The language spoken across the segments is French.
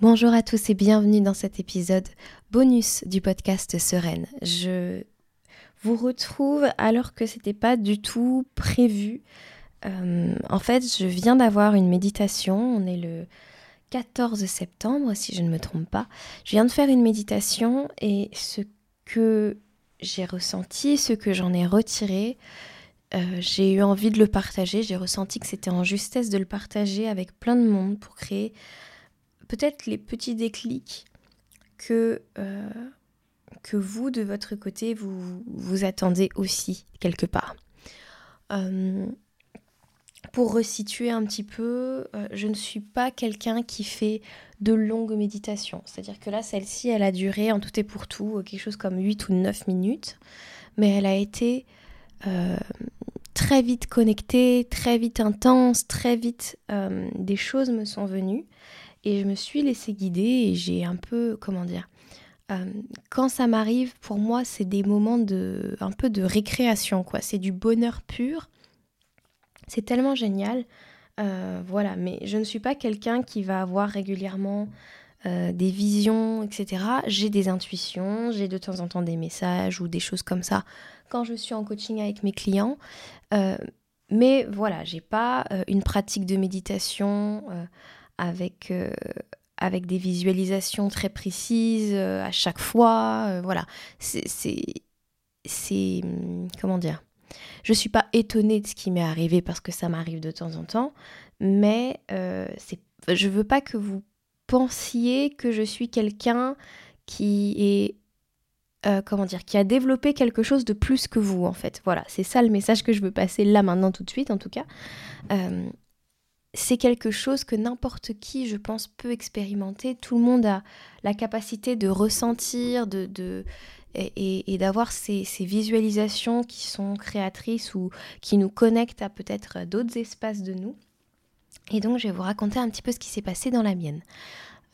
Bonjour à tous et bienvenue dans cet épisode bonus du podcast Sereine. Je vous retrouve alors que c'était pas du tout prévu. Euh, en fait, je viens d'avoir une méditation. On est le 14 septembre, si je ne me trompe pas. Je viens de faire une méditation et ce que j'ai ressenti, ce que j'en ai retiré, euh, j'ai eu envie de le partager. J'ai ressenti que c'était en justesse de le partager avec plein de monde pour créer peut-être les petits déclics que, euh, que vous, de votre côté, vous, vous attendez aussi quelque part. Euh, pour resituer un petit peu, euh, je ne suis pas quelqu'un qui fait de longues méditations. C'est-à-dire que là, celle-ci, elle a duré en tout et pour tout quelque chose comme 8 ou 9 minutes, mais elle a été très vite connectée, très vite intense, très vite des choses me sont venues. Et je me suis laissée guider et j'ai un peu, comment dire, euh, quand ça m'arrive, pour moi, c'est des moments de, un peu de récréation, quoi. C'est du bonheur pur. C'est tellement génial. Euh, voilà, mais je ne suis pas quelqu'un qui va avoir régulièrement euh, des visions, etc. J'ai des intuitions, j'ai de temps en temps des messages ou des choses comme ça quand je suis en coaching avec mes clients. mais voilà, j'ai pas une pratique de méditation avec, euh, avec des visualisations très précises euh, à chaque fois. Euh, voilà, c'est. Hum, comment dire? Je suis pas étonnée de ce qui m'est arrivé parce que ça m'arrive de temps en temps, mais c'est, je veux pas que vous pensiez que je suis quelqu'un qui est comment dire, qui a développé quelque chose de plus que vous, en fait. Voilà, c'est ça le message que je veux passer là maintenant tout de suite, en tout cas c'est quelque chose que n'importe qui, je pense, peut expérimenter. Tout le monde a la capacité de ressentir, de, et, d'avoir ces, visualisations qui sont créatrices ou qui nous connectent à peut-être d'autres espaces de nous. Et donc, je vais vous raconter un petit peu ce qui s'est passé dans la mienne.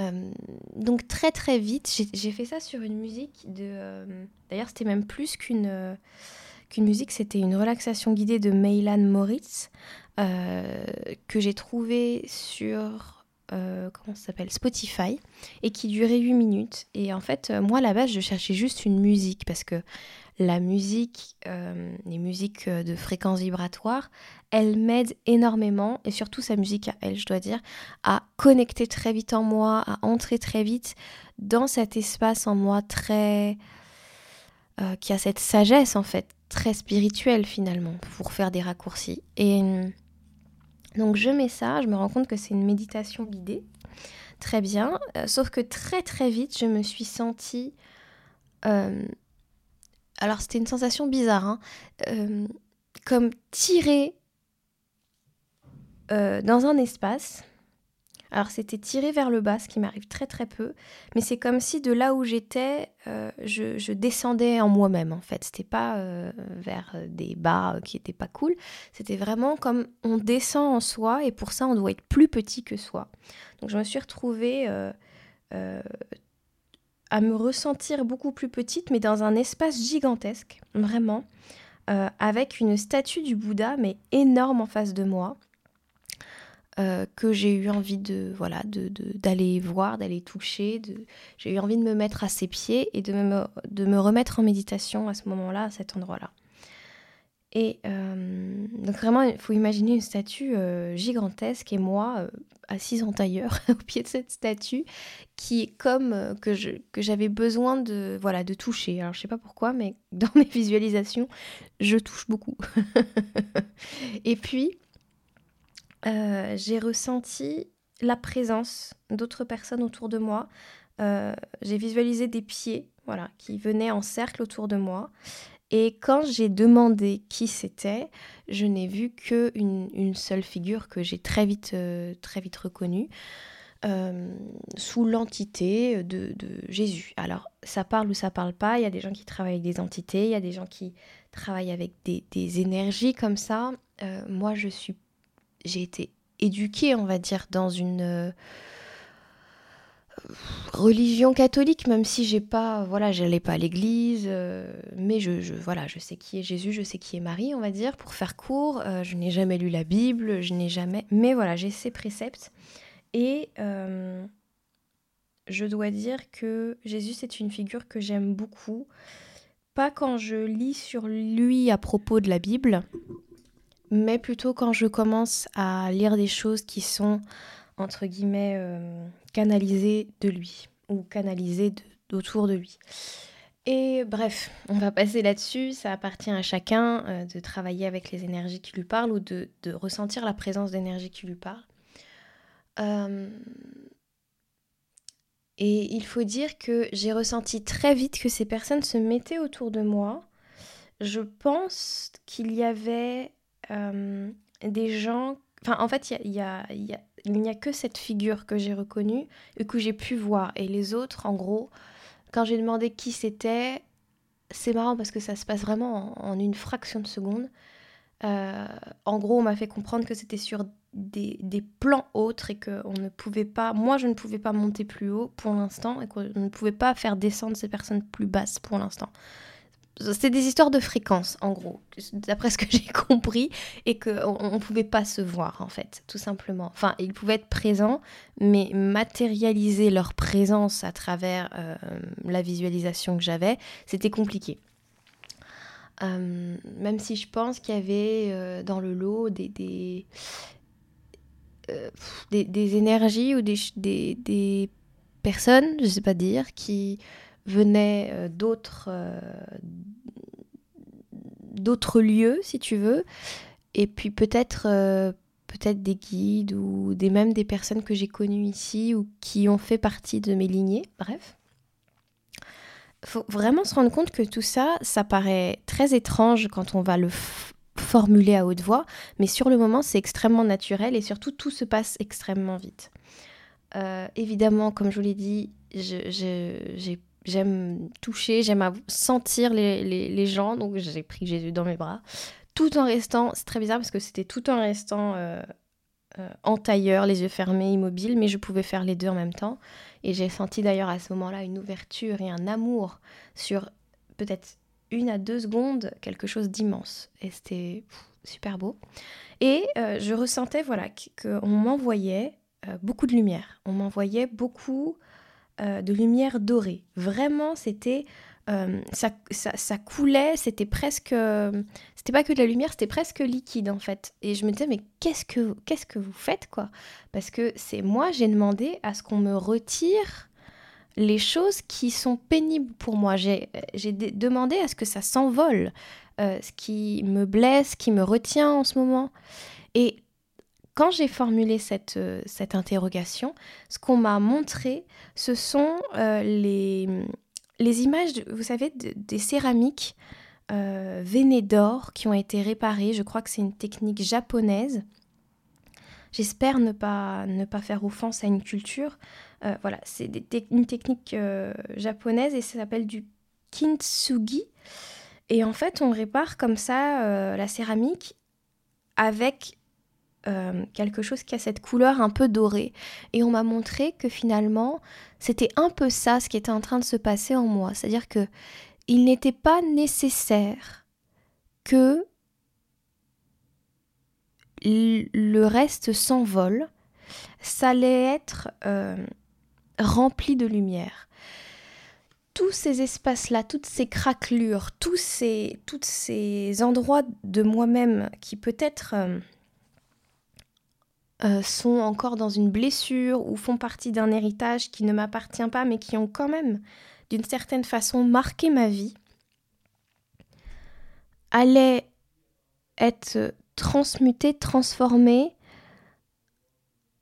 Euh, donc très très vite, j'ai fait ça sur une musique de... Euh, d'ailleurs, c'était même plus qu'une euh, qu'une musique, c'était une relaxation guidée de Meylan Moritz. Euh, que j'ai trouvé sur euh, comment Spotify et qui durait 8 minutes. Et en fait, euh, moi à la base, je cherchais juste une musique parce que la musique, les musiques de fréquence vibratoire, elle m'aide énormément et surtout sa musique à elle, je dois dire, à connecter très vite en moi, à entrer très vite dans cet espace en moi très qui a cette sagesse en fait très spirituelle finalement pour faire des raccourcis. Et donc je mets ça, je me rends compte que c'est une méditation guidée. Très bien. Euh, sauf que très très vite, je me suis sentie... Euh, alors c'était une sensation bizarre, hein, euh, comme tirée dans un espace alors c'était tiré vers le bas, ce qui m'arrive très très peu, mais c'est comme si de là où j'étais, euh, je, descendais en moi-même en fait. C'était pas euh, vers euh, des bas qui étaient pas cool, c'était vraiment comme on descend en soi et pour ça on doit être plus petit que soi. Donc je me suis retrouvée à me ressentir beaucoup plus petite, mais dans un espace gigantesque, vraiment, avec une statue du Bouddha, mais énorme en face de moi. Euh, que j'ai eu envie de voilà de, d'aller voir, d'aller toucher. De... J'ai eu envie de me mettre à ses pieds et de me, de me remettre en méditation à ce moment-là, à cet endroit-là. Et euh, donc vraiment, il faut imaginer une statue euh, gigantesque et moi assise en tailleur au pied de cette statue qui est comme que, je, que j'avais besoin de voilà de toucher. Alors je sais pas pourquoi, mais dans mes visualisations, je touche beaucoup. et puis euh, j'ai ressenti la présence d'autres personnes autour de moi. Euh, j'ai visualisé des pieds voilà, qui venaient en cercle autour de moi. Et quand j'ai demandé qui c'était, je n'ai vu qu'une une seule figure que j'ai très vite, euh, très vite reconnue. sous l'entité de, Jésus. Alors, ça parle ou ça parle pas. Il y a des gens qui travaillent avec des entités, il y a des gens qui travaillent avec des énergies comme ça. moi, je suis j'ai été éduquée, on va dire, dans une euh, religion catholique, même si j'ai pas, voilà, j'allais pas à l'église, euh, mais je, voilà, je sais qui est Jésus, je sais qui est Marie, on va dire, pour faire court. Euh, je n'ai jamais lu la Bible, je n'ai jamais, mais voilà, j'ai ces préceptes et je dois dire que Jésus, c'est une figure que j'aime beaucoup. Pas quand je lis sur lui à propos de la Bible, mais plutôt quand je commence à lire des choses qui sont, entre guillemets, euh, canalisées de lui, ou canalisées autour de lui. Et bref, on va passer là-dessus. Ça appartient à chacun euh, de travailler avec les énergies qui lui parlent ou de, ressentir la présence d'énergie qui lui parle. Euh, et il faut dire que j'ai ressenti très vite que ces personnes se mettaient autour de moi. Je pense qu'il y avait euh, des gens... Enfin, en fait, il, y a, il n'y a que cette figure que j'ai reconnue et que j'ai pu voir. Et les autres, en gros, quand j'ai demandé qui c'était, c'est marrant parce que ça se passe vraiment en, une fraction de seconde. Euh, en gros, on m'a fait comprendre que c'était sur des, des, plans autres et qu'on ne pouvait pas, moi je ne pouvais pas monter plus haut pour l'instant et qu'on ne pouvait pas faire descendre ces personnes plus basses pour l'instant c'est des histoires de fréquence, en gros, d'après ce que j'ai compris, et qu'on ne pouvait pas se voir, en fait, tout simplement. Enfin, ils pouvaient être présents, mais matérialiser leur présence à travers euh, la visualisation que j'avais, c'était compliqué. Euh, même si je pense qu'il y avait euh, dans le lot des, des, énergies ou des, des, personnes, je ne sais pas dire, qui venaient euh, d'autres euh, d'autres lieux, si tu veux, et puis peut-être euh, peut-être des guides ou des même des personnes que j'ai connues ici ou qui ont fait partie de mes lignées, bref. Faut vraiment se rendre compte que tout ça, ça paraît très étrange quand on va le formuler à haute voix, mais sur le moment, c'est extrêmement naturel et surtout, tout se passe extrêmement vite. évidemment, comme je vous l'ai dit, j'ai J'aime toucher, j'aime sentir les, gens, donc j'ai pris Jésus dans mes bras, tout en restant, c'est très bizarre parce que c'était tout en restant euh, euh, en tailleur, les yeux fermés, immobile, mais je pouvais faire les deux en même temps. Et j'ai senti d'ailleurs à ce moment-là une ouverture et un amour sur peut-être une à deux secondes, quelque chose d'immense. Et c'était super beau. Et euh, je ressentais voilà qu'on m'envoyait beaucoup de lumière, on m'envoyait beaucoup euh, de lumière dorée. Vraiment, c'était euh, ça, ça, coulait, c'était presque, c'était pas que de la lumière, c'était presque liquide en fait. Et je me disais mais qu'est-ce que que vous faites quoi? Parce que c'est moi, j'ai demandé à ce qu'on me retire les choses qui sont pénibles pour moi. J'ai demandé à ce que ça s'envole, euh, ce qui me blesse, qui me retient en ce moment. Et quand j'ai formulé cette, euh, cette interrogation, ce qu'on m'a montré, ce sont euh, les, les images, vous savez, des céramiques euh, veinées d'or qui ont été réparées. Je crois que c'est une technique japonaise. J'espère ne pas, ne pas faire offense à une culture. Euh, voilà, c'est une technique japonaise et ça s'appelle du kintsugi. Et en fait, on répare comme ça la céramique avec euh, quelque chose qui a cette couleur un peu dorée. Et on m'a montré que finalement, c'était un peu ça ce qui était en train de se passer en moi. C'est-à-dire que il n'était pas nécessaire que le reste s'envole. Ça allait être euh, rempli de lumière. Tous ces espaces-là, toutes ces craquelures, tous ces, tous ces endroits de moi-même qui peut-être... Euh, euh, sont encore dans une blessure ou font partie d'un héritage qui ne m'appartient pas mais qui ont quand même d'une certaine façon marqué ma vie, allaient être transmutés, transformés,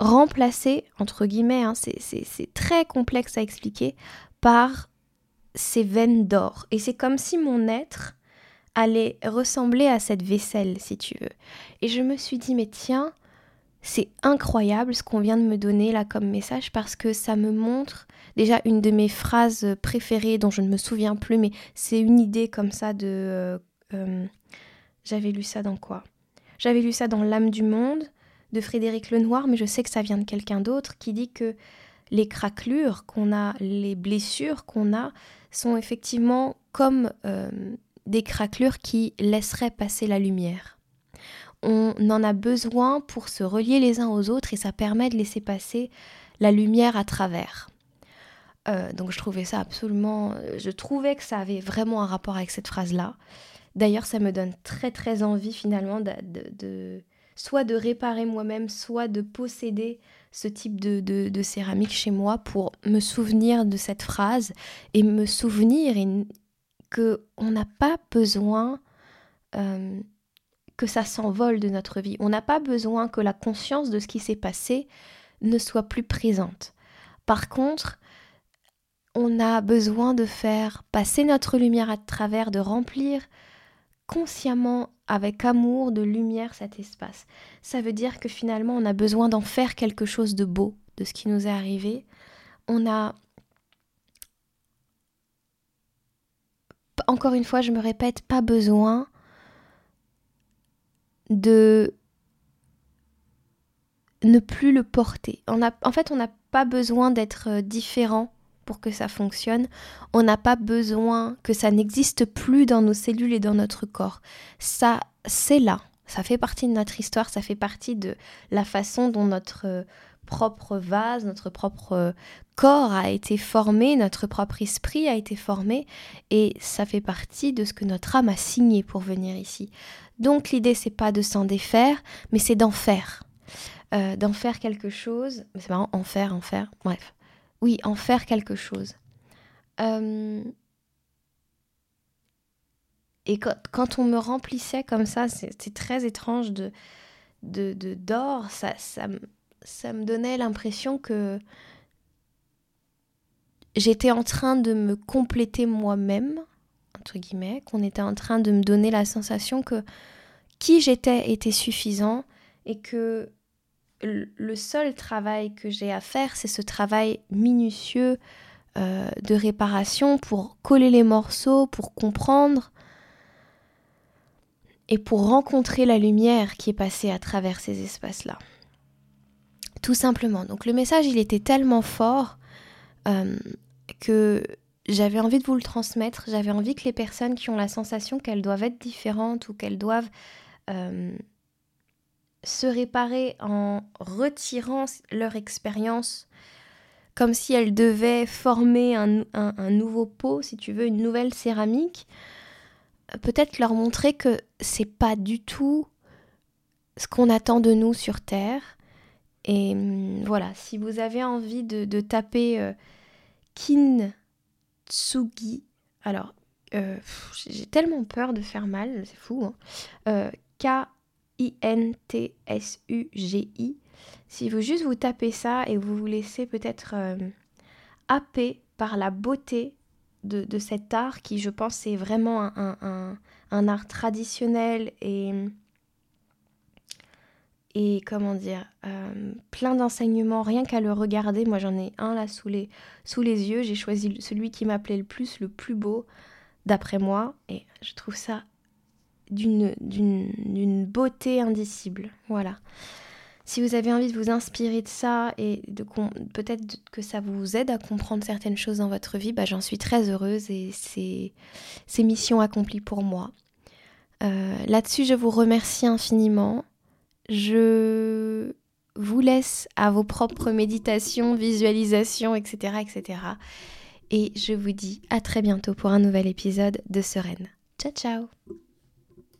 remplacés, entre guillemets, hein, c'est très complexe à expliquer, par ces veines d'or. Et c'est comme si mon être allait ressembler à cette vaisselle, si tu veux. Et je me suis dit, mais tiens, c'est incroyable ce qu'on vient de me donner là comme message parce que ça me montre déjà une de mes phrases préférées dont je ne me souviens plus, mais c'est une idée comme ça de... Euh, euh, j'avais lu ça dans quoi? J'avais lu ça dans L'âme du monde de Frédéric Lenoir, mais je sais que ça vient de quelqu'un d'autre qui dit que les craquelures qu'on a, les blessures qu'on a, sont effectivement comme euh, des craquelures qui laisseraient passer la lumière on en a besoin pour se relier les uns aux autres et ça permet de laisser passer la lumière à travers. Euh, donc je trouvais ça absolument... Je trouvais que ça avait vraiment un rapport avec cette phrase-là. D'ailleurs, ça me donne très très envie finalement de, soit de réparer moi-même, soit de posséder ce type de, céramique chez moi pour me souvenir de cette phrase et me souvenir que on n'a pas besoin euh, que ça s'envole de notre vie. On n'a pas besoin que la conscience de ce qui s'est passé ne soit plus présente. Par contre, on a besoin de faire passer notre lumière à travers, de remplir consciemment, avec amour, de lumière cet espace. Ça veut dire que finalement, on a besoin d'en faire quelque chose de beau de ce qui nous est arrivé. On a... Encore une fois, je me répète, pas besoin de ne plus le porter. En fait, on n'a pas besoin d'être euh, différent pour que ça fonctionne. On n'a pas besoin que ça n'existe plus dans nos cellules et dans notre corps. Ça, c'est là. Ça fait partie de notre histoire, ça fait partie de la façon dont notre euh, propre vase, notre propre euh, corps a été formé, notre propre esprit a été formé, et ça fait partie de ce que notre âme a signé pour venir ici. Donc l'idée c'est pas de s'en défaire, mais c'est d'en faire. Euh, d'en faire quelque chose. C'est marrant, en faire, en faire. Bref. Oui, en faire quelque chose. Euh, et quand, on me remplissait comme ça, c'est très étrange de d'or, ça, ça me donnait l'impression que j'étais en train de me compléter moi-même, entre guillemets, qu'on était en train de me donner la sensation que qui j'étais était suffisant et que le seul travail que j'ai à faire, c'est ce travail minutieux euh, de réparation pour coller les morceaux, pour comprendre et pour rencontrer la lumière qui est passée à travers ces espaces-là. Tout simplement. Donc le message, il était tellement fort euh, que j'avais envie de vous le transmettre. J'avais envie que les personnes qui ont la sensation qu'elles doivent être différentes ou qu'elles doivent euh, se réparer en retirant leur expérience comme si elles devaient former un, nouveau pot, si tu veux, une nouvelle céramique, peut-être leur montrer que c'est pas du tout ce qu'on attend de nous sur Terre. Et hum, voilà, si vous avez envie de, taper euh, Kintsugi, alors euh, j'ai tellement peur de faire mal, c'est fou, hein. euh. Si vous juste vous tapez ça et vous vous laissez peut-être euh, happer par la beauté de, cet art qui, je pense, est vraiment un, art traditionnel et, et comment dire, euh, plein d'enseignements, rien qu'à le regarder. Moi, j'en ai un là sous les, sous les yeux. J'ai choisi celui qui m'appelait le plus, le plus beau, d'après moi. Et je trouve ça d'une beauté indicible. Voilà. Si vous avez envie de vous inspirer de ça et de peut-être que ça vous aide à comprendre certaines choses dans votre vie, bah, j'en suis très heureuse et c'est mission accomplie pour moi. Euh, là-dessus, je vous remercie infiniment. Je vous laisse à vos propres méditations, visualisations, etc., etc. Et je vous dis à très bientôt pour un nouvel épisode de Sereine. Ciao, ciao